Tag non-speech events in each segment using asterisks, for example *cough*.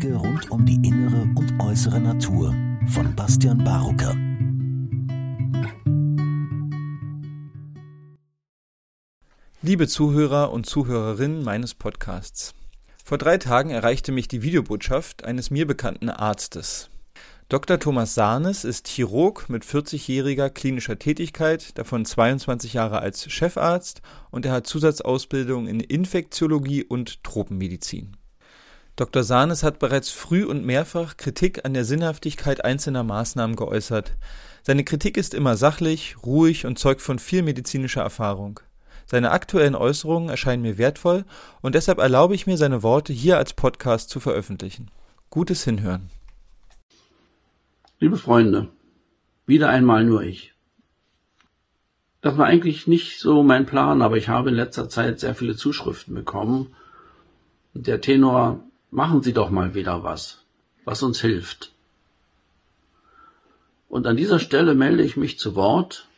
Wege rund um die innere und äußere Natur von Bastian Barucker. Liebe Zuhörer und Zuhörerinnen meines Podcasts. Vor drei Tagen erreichte mich die Videobotschaft eines mir bekannten Arztes. Dr. Thomas Sahnes ist Chirurg mit 40-jähriger klinischer Tätigkeit, davon 22 Jahre als Chefarzt und er hat Zusatzausbildung in Infektiologie und Tropenmedizin. Dr. Sahnes hat bereits früh und mehrfach Kritik an der Sinnhaftigkeit einzelner Maßnahmen geäußert. Seine Kritik ist immer sachlich, ruhig und zeugt von viel medizinischer Erfahrung. Seine aktuellen Äußerungen erscheinen mir wertvoll und deshalb erlaube ich mir, seine Worte hier als Podcast zu veröffentlichen. Gutes Hinhören. Liebe Freunde, wieder einmal nur ich. Das war eigentlich nicht so mein Plan, aber ich habe in letzter Zeit sehr viele Zuschriften bekommen. Der Tenor, machen Sie doch mal wieder was, was uns hilft. Und an dieser Stelle melde ich mich zu Wort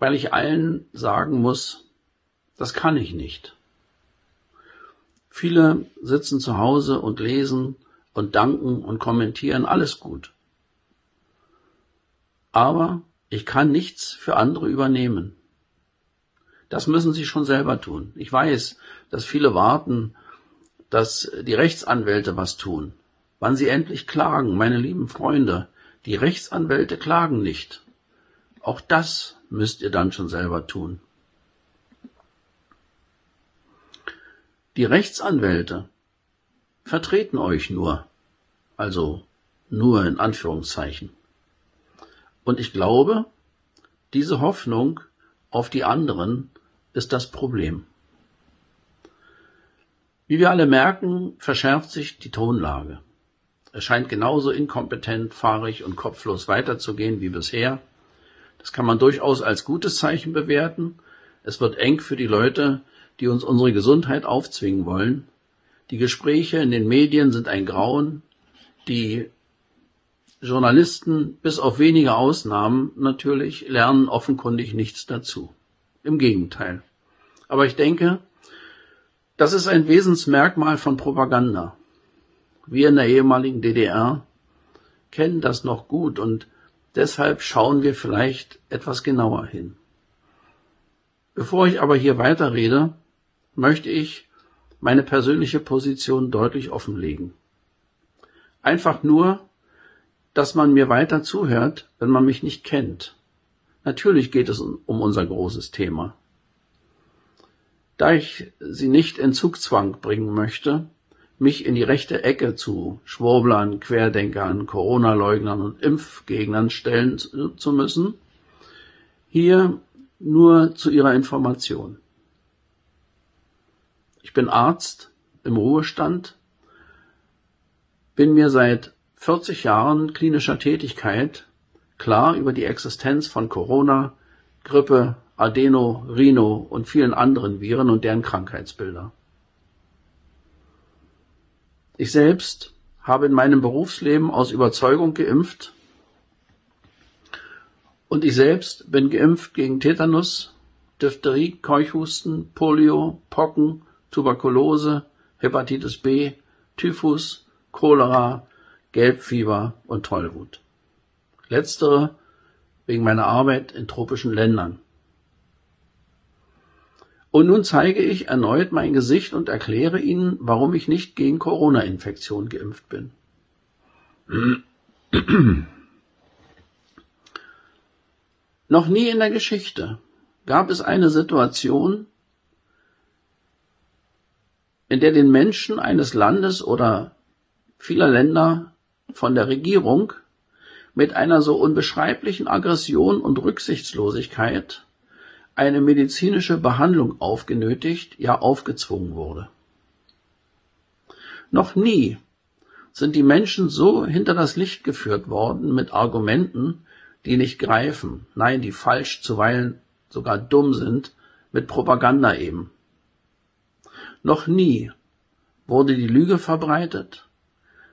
weil ich allen sagen muss, das kann ich nicht. Viele sitzen zu Hause und lesen und danken und kommentieren, alles gut. Aber ich kann nichts für andere übernehmen. Das müssen sie schon selber tun. Ich weiß, dass viele warten, dass die Rechtsanwälte was tun. Wann sie endlich klagen, meine lieben Freunde, die Rechtsanwälte klagen nicht. Auch das müsst ihr dann schon selber tun. Die Rechtsanwälte vertreten euch nur, also nur in Anführungszeichen. Und ich glaube, diese Hoffnung auf die anderen ist das Problem. Wie wir alle merken, verschärft sich die Tonlage. Es scheint genauso inkompetent, fahrig und kopflos weiterzugehen wie bisher. Das kann man durchaus als gutes Zeichen bewerten. Es wird eng für die Leute, die uns unsere Gesundheit aufzwingen wollen. Die Gespräche in den Medien sind ein Grauen. Die Journalisten, bis auf wenige Ausnahmen natürlich, lernen offenkundig nichts dazu. Im Gegenteil. Aber ich denke, das ist ein Wesensmerkmal von Propaganda. Wir in der ehemaligen DDR kennen das noch gut und Deshalb schauen wir vielleicht etwas genauer hin. Bevor ich aber hier weiterrede, möchte ich meine persönliche Position deutlich offenlegen. Einfach nur, dass man mir weiter zuhört, wenn man mich nicht kennt. Natürlich geht es um unser großes Thema. Da ich Sie nicht in Zugzwang bringen möchte, mich in die rechte Ecke zu Schwurblern, Querdenkern, Corona-Leugnern und Impfgegnern stellen zu müssen. Hier nur zu Ihrer Information. Ich bin Arzt im Ruhestand, bin mir seit 40 Jahren klinischer Tätigkeit klar über die Existenz von Corona, Grippe, Adeno, Rhino und vielen anderen Viren und deren Krankheitsbilder. Ich selbst habe in meinem Berufsleben aus Überzeugung geimpft und ich selbst bin geimpft gegen Tetanus, Diphtherie, Keuchhusten, Polio, Pocken, Tuberkulose, Hepatitis B, Typhus, Cholera, Gelbfieber und Tollwut. Letztere wegen meiner Arbeit in tropischen Ländern. Und nun zeige ich erneut mein Gesicht und erkläre Ihnen, warum ich nicht gegen Corona-Infektion geimpft bin. *clears throat* Noch nie in der Geschichte gab es eine Situation, in der den Menschen eines Landes oder vieler Länder von der Regierung mit einer so unbeschreiblichen Aggression und Rücksichtslosigkeit eine medizinische Behandlung aufgenötigt, ja aufgezwungen wurde. Noch nie sind die Menschen so hinter das Licht geführt worden mit Argumenten, die nicht greifen, nein, die falsch, zuweilen sogar dumm sind, mit Propaganda eben. Noch nie wurde die Lüge verbreitet,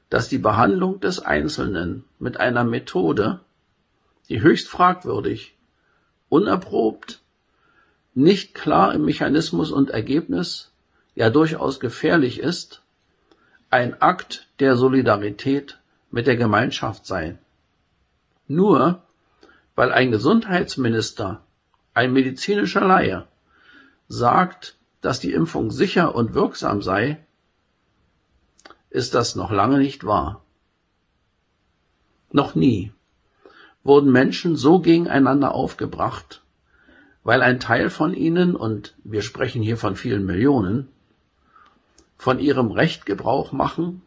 dass die Behandlung des Einzelnen mit einer Methode, die höchst fragwürdig, unerprobt nicht klar im Mechanismus und Ergebnis, ja durchaus gefährlich ist, ein Akt der Solidarität mit der Gemeinschaft sei. Nur weil ein Gesundheitsminister, ein medizinischer Laie, sagt, dass die Impfung sicher und wirksam sei, ist das noch lange nicht wahr. Noch nie wurden Menschen so gegeneinander aufgebracht, weil ein Teil von ihnen, und wir sprechen hier von vielen Millionen, von ihrem Recht Gebrauch machen,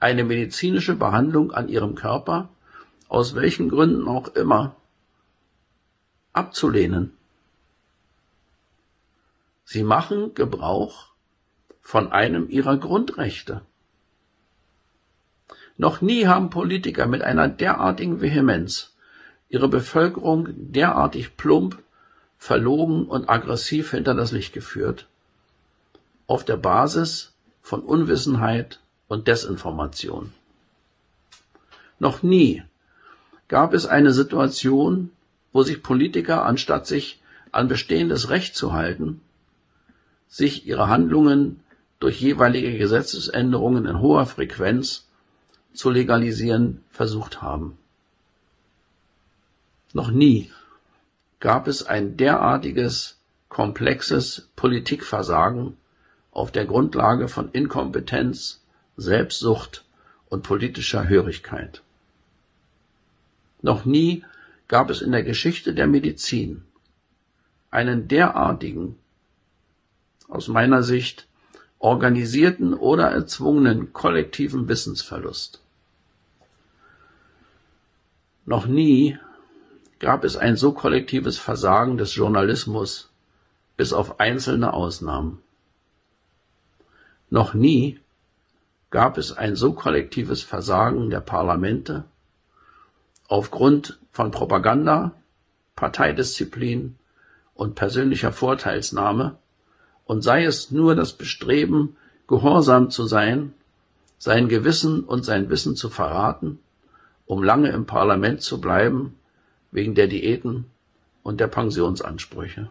eine medizinische Behandlung an ihrem Körper, aus welchen Gründen auch immer, abzulehnen. Sie machen Gebrauch von einem ihrer Grundrechte. Noch nie haben Politiker mit einer derartigen Vehemenz ihre Bevölkerung derartig plump, verlogen und aggressiv hinter das Licht geführt, auf der Basis von Unwissenheit und Desinformation. Noch nie gab es eine Situation, wo sich Politiker, anstatt sich an bestehendes Recht zu halten, sich ihre Handlungen durch jeweilige Gesetzesänderungen in hoher Frequenz zu legalisieren versucht haben. Noch nie gab es ein derartiges komplexes Politikversagen auf der Grundlage von Inkompetenz, Selbstsucht und politischer Hörigkeit. Noch nie gab es in der Geschichte der Medizin einen derartigen, aus meiner Sicht, organisierten oder erzwungenen kollektiven Wissensverlust. Noch nie gab es ein so kollektives Versagen des Journalismus, bis auf einzelne Ausnahmen. Noch nie gab es ein so kollektives Versagen der Parlamente aufgrund von Propaganda, Parteidisziplin und persönlicher Vorteilsnahme und sei es nur das Bestreben, gehorsam zu sein, sein Gewissen und sein Wissen zu verraten, um lange im Parlament zu bleiben, wegen der Diäten und der Pensionsansprüche.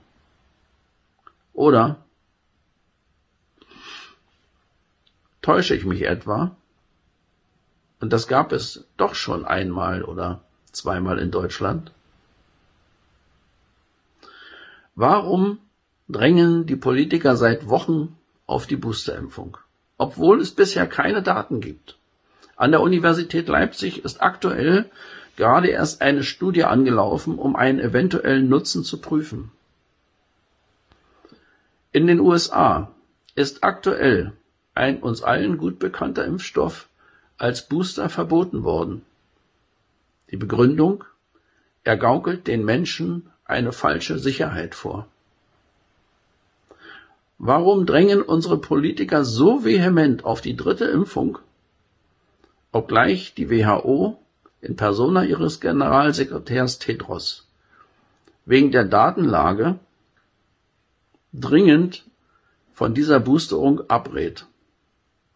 Oder täusche ich mich etwa? Und das gab es doch schon einmal oder zweimal in Deutschland. Warum drängen die Politiker seit Wochen auf die Boosterimpfung, obwohl es bisher keine Daten gibt? An der Universität Leipzig ist aktuell gerade erst eine Studie angelaufen, um einen eventuellen Nutzen zu prüfen. In den USA ist aktuell ein uns allen gut bekannter Impfstoff als Booster verboten worden. Die Begründung? Er gaukelt den Menschen eine falsche Sicherheit vor. Warum drängen unsere Politiker so vehement auf die dritte Impfung, obgleich die WHO in persona ihres Generalsekretärs Tedros wegen der Datenlage dringend von dieser Boosterung abrät?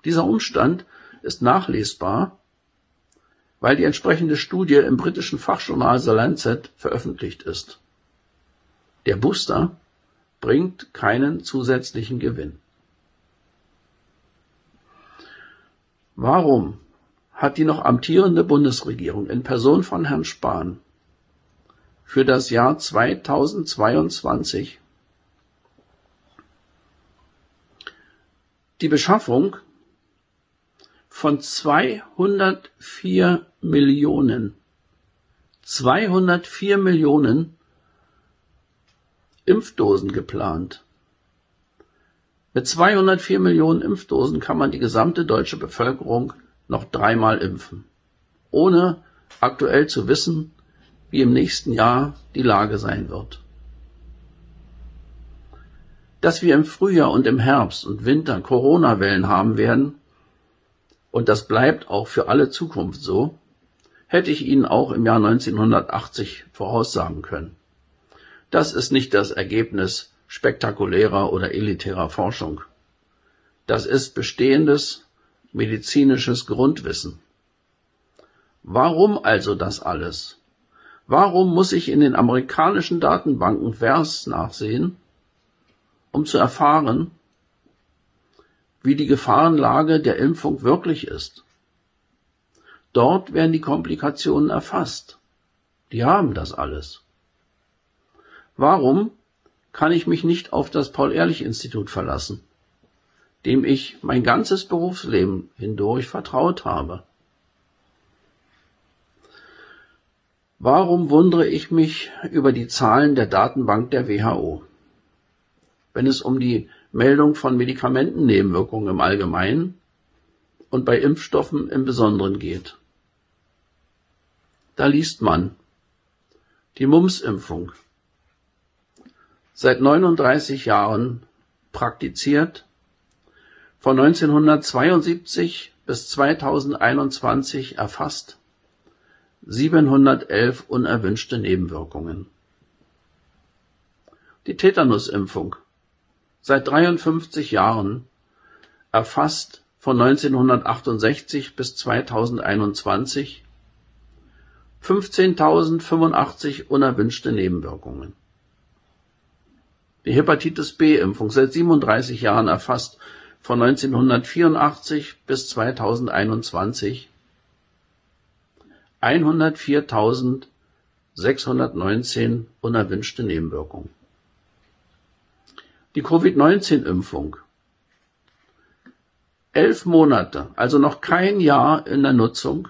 Dieser Umstand ist nachlesbar weil die entsprechende Studie im britischen Fachjournal The Lancet veröffentlicht ist. Der Booster bringt keinen zusätzlichen Gewinn. Warum hat die noch amtierende Bundesregierung in Person von Herrn Spahn für das Jahr 2022 die Beschaffung von 204 Millionen, 204 Millionen Impfdosen geplant. Mit 204 Millionen Impfdosen kann man die gesamte deutsche Bevölkerung noch dreimal impfen, ohne aktuell zu wissen, wie im nächsten Jahr die Lage sein wird. Dass wir im Frühjahr und im Herbst und Winter Corona-Wellen haben werden, und das bleibt auch für alle Zukunft so, hätte ich Ihnen auch im Jahr 1980 voraussagen können. Das ist nicht das Ergebnis spektakulärer oder elitärer Forschung. Das ist bestehendes medizinisches Grundwissen. Warum also das alles? Warum muss ich in den amerikanischen Datenbanken Vers nachsehen, um zu erfahren, wie die Gefahrenlage der Impfung wirklich ist. Dort werden die Komplikationen erfasst. Die haben das alles. Warum kann ich mich nicht auf das Paul-Ehrlich-Institut verlassen, dem ich mein ganzes Berufsleben hindurch vertraut habe? Warum wundere ich mich über die Zahlen der Datenbank der WHO? Wenn es um die Meldung von Medikamentennebenwirkungen im Allgemeinen und bei Impfstoffen im Besonderen geht. Da liest man die Mumps-Impfung. Seit 39 Jahren praktiziert, von 1972 bis 2021 erfasst, 711 unerwünschte Nebenwirkungen. Die Tetanusimpfung seit 53 Jahren erfasst von 1968 bis 2021 15.085 unerwünschte Nebenwirkungen. Die Hepatitis B-Impfung seit 37 Jahren erfasst von 1984 bis 2021 104.619 unerwünschte Nebenwirkungen. Die Covid-19-Impfung. Elf Monate, also noch kein Jahr in der Nutzung,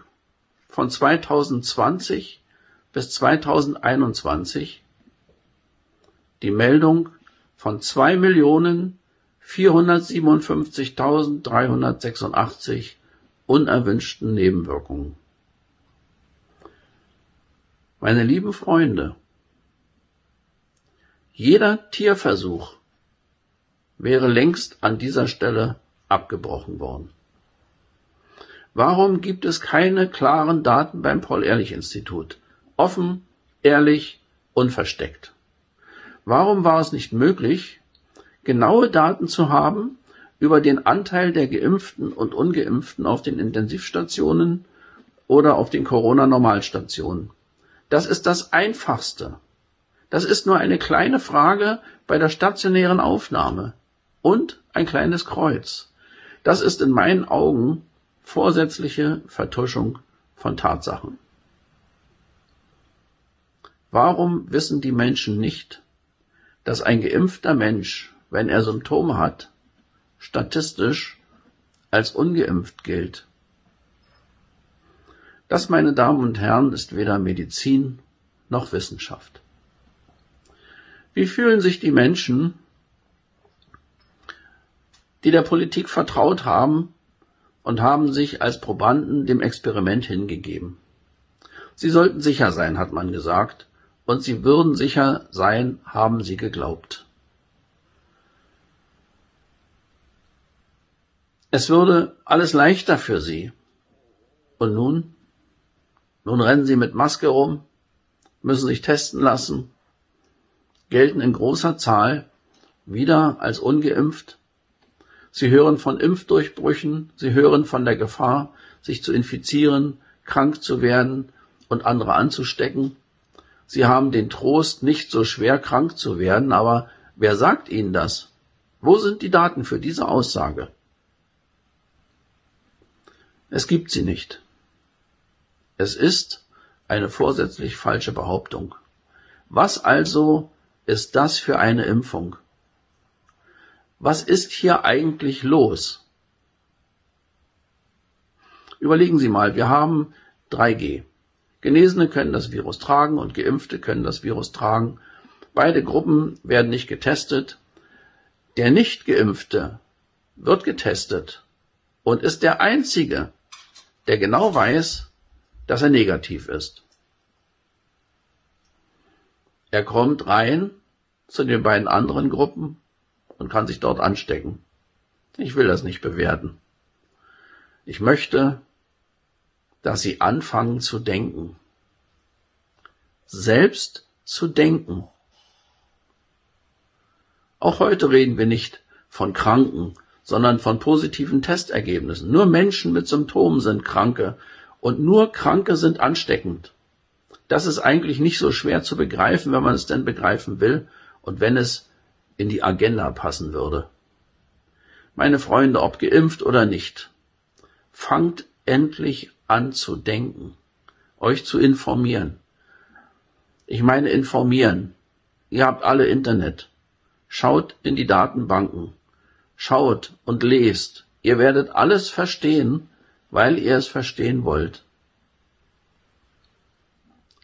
von 2020 bis 2021. Die Meldung von 2.457.386 unerwünschten Nebenwirkungen. Meine lieben Freunde, jeder Tierversuch wäre längst an dieser Stelle abgebrochen worden. Warum gibt es keine klaren Daten beim Paul-Ehrlich-Institut? Offen, ehrlich, unversteckt. Warum war es nicht möglich, genaue Daten zu haben über den Anteil der Geimpften und Ungeimpften auf den Intensivstationen oder auf den Corona-Normalstationen? Das ist das Einfachste. Das ist nur eine kleine Frage bei der stationären Aufnahme und ein kleines Kreuz. Das ist in meinen Augen vorsätzliche Vertuschung von Tatsachen. Warum wissen die Menschen nicht, dass ein geimpfter Mensch, wenn er Symptome hat, statistisch als ungeimpft gilt? Das, meine Damen und Herren, ist weder Medizin noch Wissenschaft. Wie fühlen sich die Menschen, die der Politik vertraut haben und haben sich als Probanden dem Experiment hingegeben. Sie sollten sicher sein, hat man gesagt, und sie würden sicher sein, haben sie geglaubt. Es würde alles leichter für sie. Und nun? Nun rennen sie mit Maske rum, müssen sich testen lassen, gelten in großer Zahl wieder als ungeimpft Sie hören von Impfdurchbrüchen, Sie hören von der Gefahr, sich zu infizieren, krank zu werden und andere anzustecken. Sie haben den Trost, nicht so schwer krank zu werden, aber wer sagt Ihnen das? Wo sind die Daten für diese Aussage? Es gibt sie nicht. Es ist eine vorsätzlich falsche Behauptung. Was also ist das für eine Impfung? Was ist hier eigentlich los? Überlegen Sie mal, wir haben 3G. Genesene können das Virus tragen und Geimpfte können das Virus tragen. Beide Gruppen werden nicht getestet. Der Nicht-Geimpfte wird getestet und ist der Einzige, der genau weiß, dass er negativ ist. Er kommt rein zu den beiden anderen Gruppen und kann sich dort anstecken. Ich will das nicht bewerten. Ich möchte, dass Sie anfangen zu denken. Selbst zu denken. Auch heute reden wir nicht von Kranken, sondern von positiven Testergebnissen. Nur Menschen mit Symptomen sind Kranke und nur Kranke sind ansteckend. Das ist eigentlich nicht so schwer zu begreifen, wenn man es denn begreifen will und wenn es in die Agenda passen würde. meine Freunde, ob geimpft oder nicht. Fangt endlich an zu denken, euch zu informieren. Ich meine informieren. Ihr habt alle Internet. Schaut in die Datenbanken. Schaut und lest. Ihr werdet alles verstehen, weil ihr es verstehen wollt.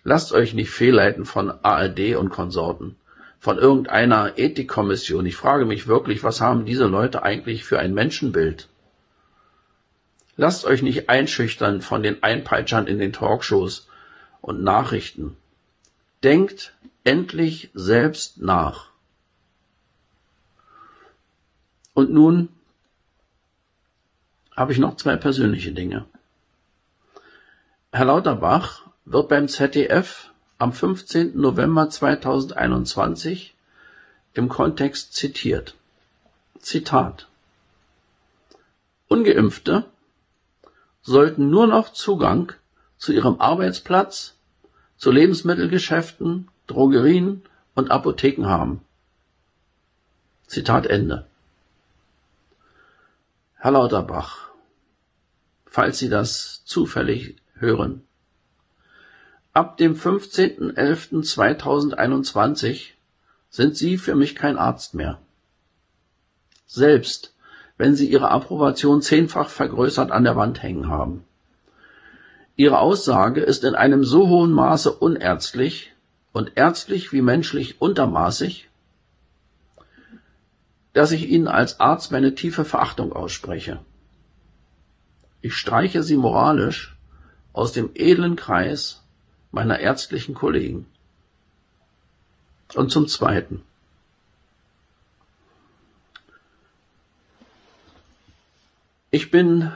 Lasst euch nicht fehlleiten von ARD und Konsorten, von irgendeiner Ethikkommission. Ich frage mich wirklich, was haben diese Leute eigentlich für ein Menschenbild? Lasst euch nicht einschüchtern von den Einpeitschern in den Talkshows und Nachrichten. Denkt endlich selbst nach. Und nun habe ich noch zwei persönliche Dinge. Herr Lauterbach wird beim ZDF am 15. November 2021 im Kontext zitiert. Zitat. Ungeimpfte sollten nur noch Zugang zu ihrem Arbeitsplatz, zu Lebensmittelgeschäften, Drogerien und Apotheken haben. Zitat Ende. Herr Lauterbach, falls Sie das zufällig hören, Ab dem 15.11.2021 sind Sie für mich kein Arzt mehr. Selbst wenn Sie Ihre Approbation zehnfach vergrößert an der Wand hängen haben. Ihre Aussage ist in einem so hohen Maße unerztlich und ärztlich wie menschlich untermaßig, dass ich Ihnen als Arzt meine tiefe Verachtung ausspreche. Ich streiche Sie moralisch aus dem edlen Kreis meiner ärztlichen Kollegen. Und zum Zweiten. Ich bin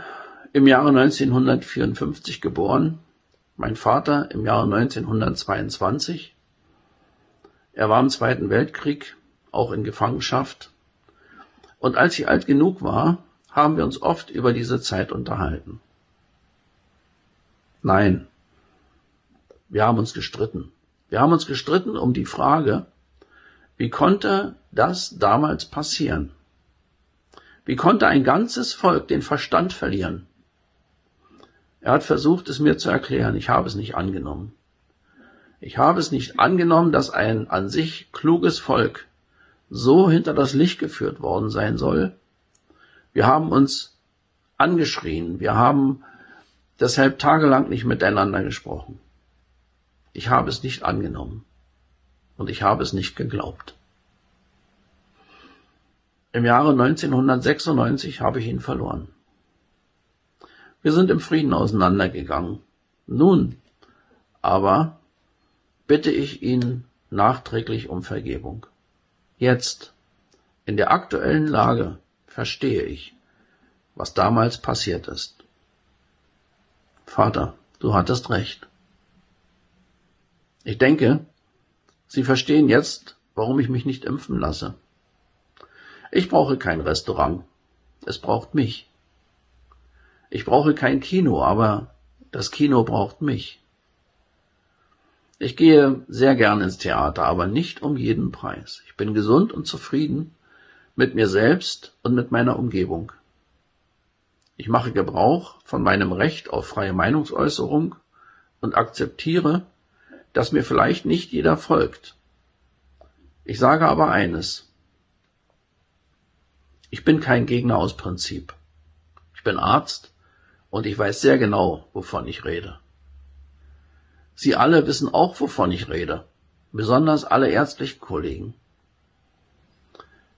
im Jahre 1954 geboren, mein Vater im Jahre 1922. Er war im Zweiten Weltkrieg, auch in Gefangenschaft. Und als ich alt genug war, haben wir uns oft über diese Zeit unterhalten. Nein, wir haben uns gestritten. Wir haben uns gestritten um die Frage, wie konnte das damals passieren? Wie konnte ein ganzes Volk den Verstand verlieren? Er hat versucht, es mir zu erklären. Ich habe es nicht angenommen. Ich habe es nicht angenommen, dass ein an sich kluges Volk so hinter das Licht geführt worden sein soll. Wir haben uns angeschrien. Wir haben deshalb tagelang nicht miteinander gesprochen. Ich habe es nicht angenommen und ich habe es nicht geglaubt. Im Jahre 1996 habe ich ihn verloren. Wir sind im Frieden auseinandergegangen. Nun aber bitte ich ihn nachträglich um Vergebung. Jetzt, in der aktuellen Lage, verstehe ich, was damals passiert ist. Vater, du hattest recht. Ich denke, Sie verstehen jetzt, warum ich mich nicht impfen lasse. Ich brauche kein Restaurant. Es braucht mich. Ich brauche kein Kino, aber das Kino braucht mich. Ich gehe sehr gern ins Theater, aber nicht um jeden Preis. Ich bin gesund und zufrieden mit mir selbst und mit meiner Umgebung. Ich mache Gebrauch von meinem Recht auf freie Meinungsäußerung und akzeptiere, dass mir vielleicht nicht jeder folgt. Ich sage aber eines. Ich bin kein Gegner aus Prinzip. Ich bin Arzt und ich weiß sehr genau, wovon ich rede. Sie alle wissen auch, wovon ich rede, besonders alle ärztlichen Kollegen.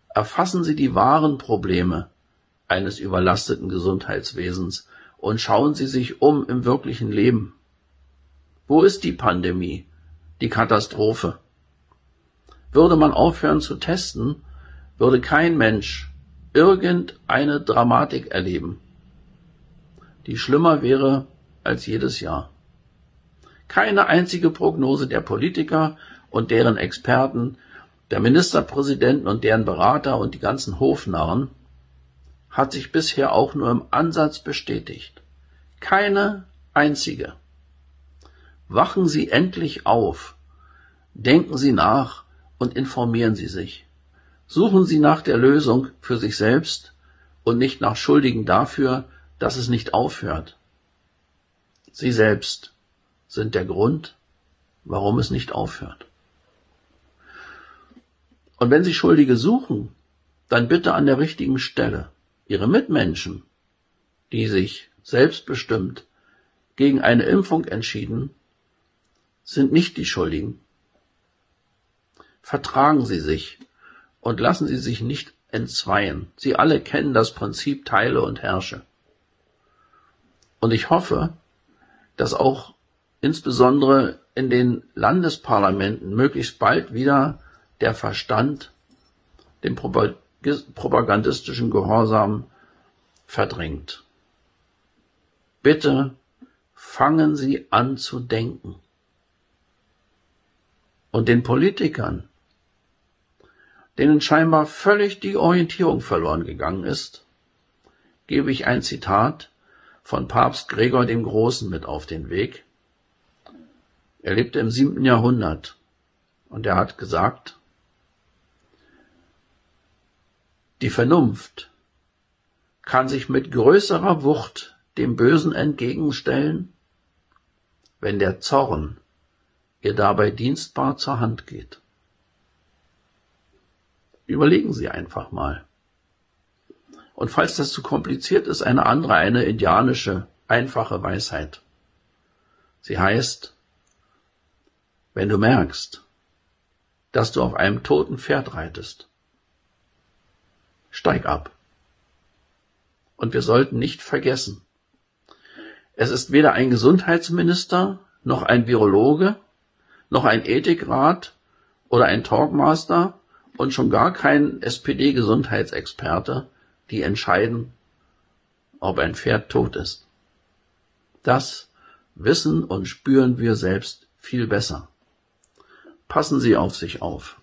Erfassen Sie die wahren Probleme eines überlasteten Gesundheitswesens und schauen Sie sich um im wirklichen Leben. Wo ist die Pandemie? Die Katastrophe? Würde man aufhören zu testen, würde kein Mensch irgendeine Dramatik erleben, die schlimmer wäre als jedes Jahr. Keine einzige Prognose der Politiker und deren Experten, der Ministerpräsidenten und deren Berater und die ganzen Hofnarren hat sich bisher auch nur im Ansatz bestätigt. Keine einzige. Wachen Sie endlich auf, denken Sie nach und informieren Sie sich. Suchen Sie nach der Lösung für sich selbst und nicht nach Schuldigen dafür, dass es nicht aufhört. Sie selbst sind der Grund, warum es nicht aufhört. Und wenn Sie Schuldige suchen, dann bitte an der richtigen Stelle. Ihre Mitmenschen, die sich selbstbestimmt gegen eine Impfung entschieden, sind nicht die Schuldigen. Vertragen Sie sich und lassen Sie sich nicht entzweien. Sie alle kennen das Prinzip Teile und Herrsche. Und ich hoffe, dass auch insbesondere in den Landesparlamenten möglichst bald wieder der Verstand den propagandistischen Gehorsam verdrängt. Bitte fangen Sie an zu denken. Und den Politikern, denen scheinbar völlig die Orientierung verloren gegangen ist, gebe ich ein Zitat von Papst Gregor dem Großen mit auf den Weg. Er lebte im siebten Jahrhundert und er hat gesagt, die Vernunft kann sich mit größerer Wucht dem Bösen entgegenstellen, wenn der Zorn ihr dabei dienstbar zur Hand geht. Überlegen Sie einfach mal. Und falls das zu kompliziert ist, eine andere, eine indianische, einfache Weisheit. Sie heißt, wenn du merkst, dass du auf einem toten Pferd reitest, steig ab. Und wir sollten nicht vergessen, es ist weder ein Gesundheitsminister, noch ein Virologe, noch ein Ethikrat oder ein Talkmaster und schon gar kein SPD-Gesundheitsexperte, die entscheiden, ob ein Pferd tot ist. Das wissen und spüren wir selbst viel besser. Passen Sie auf sich auf.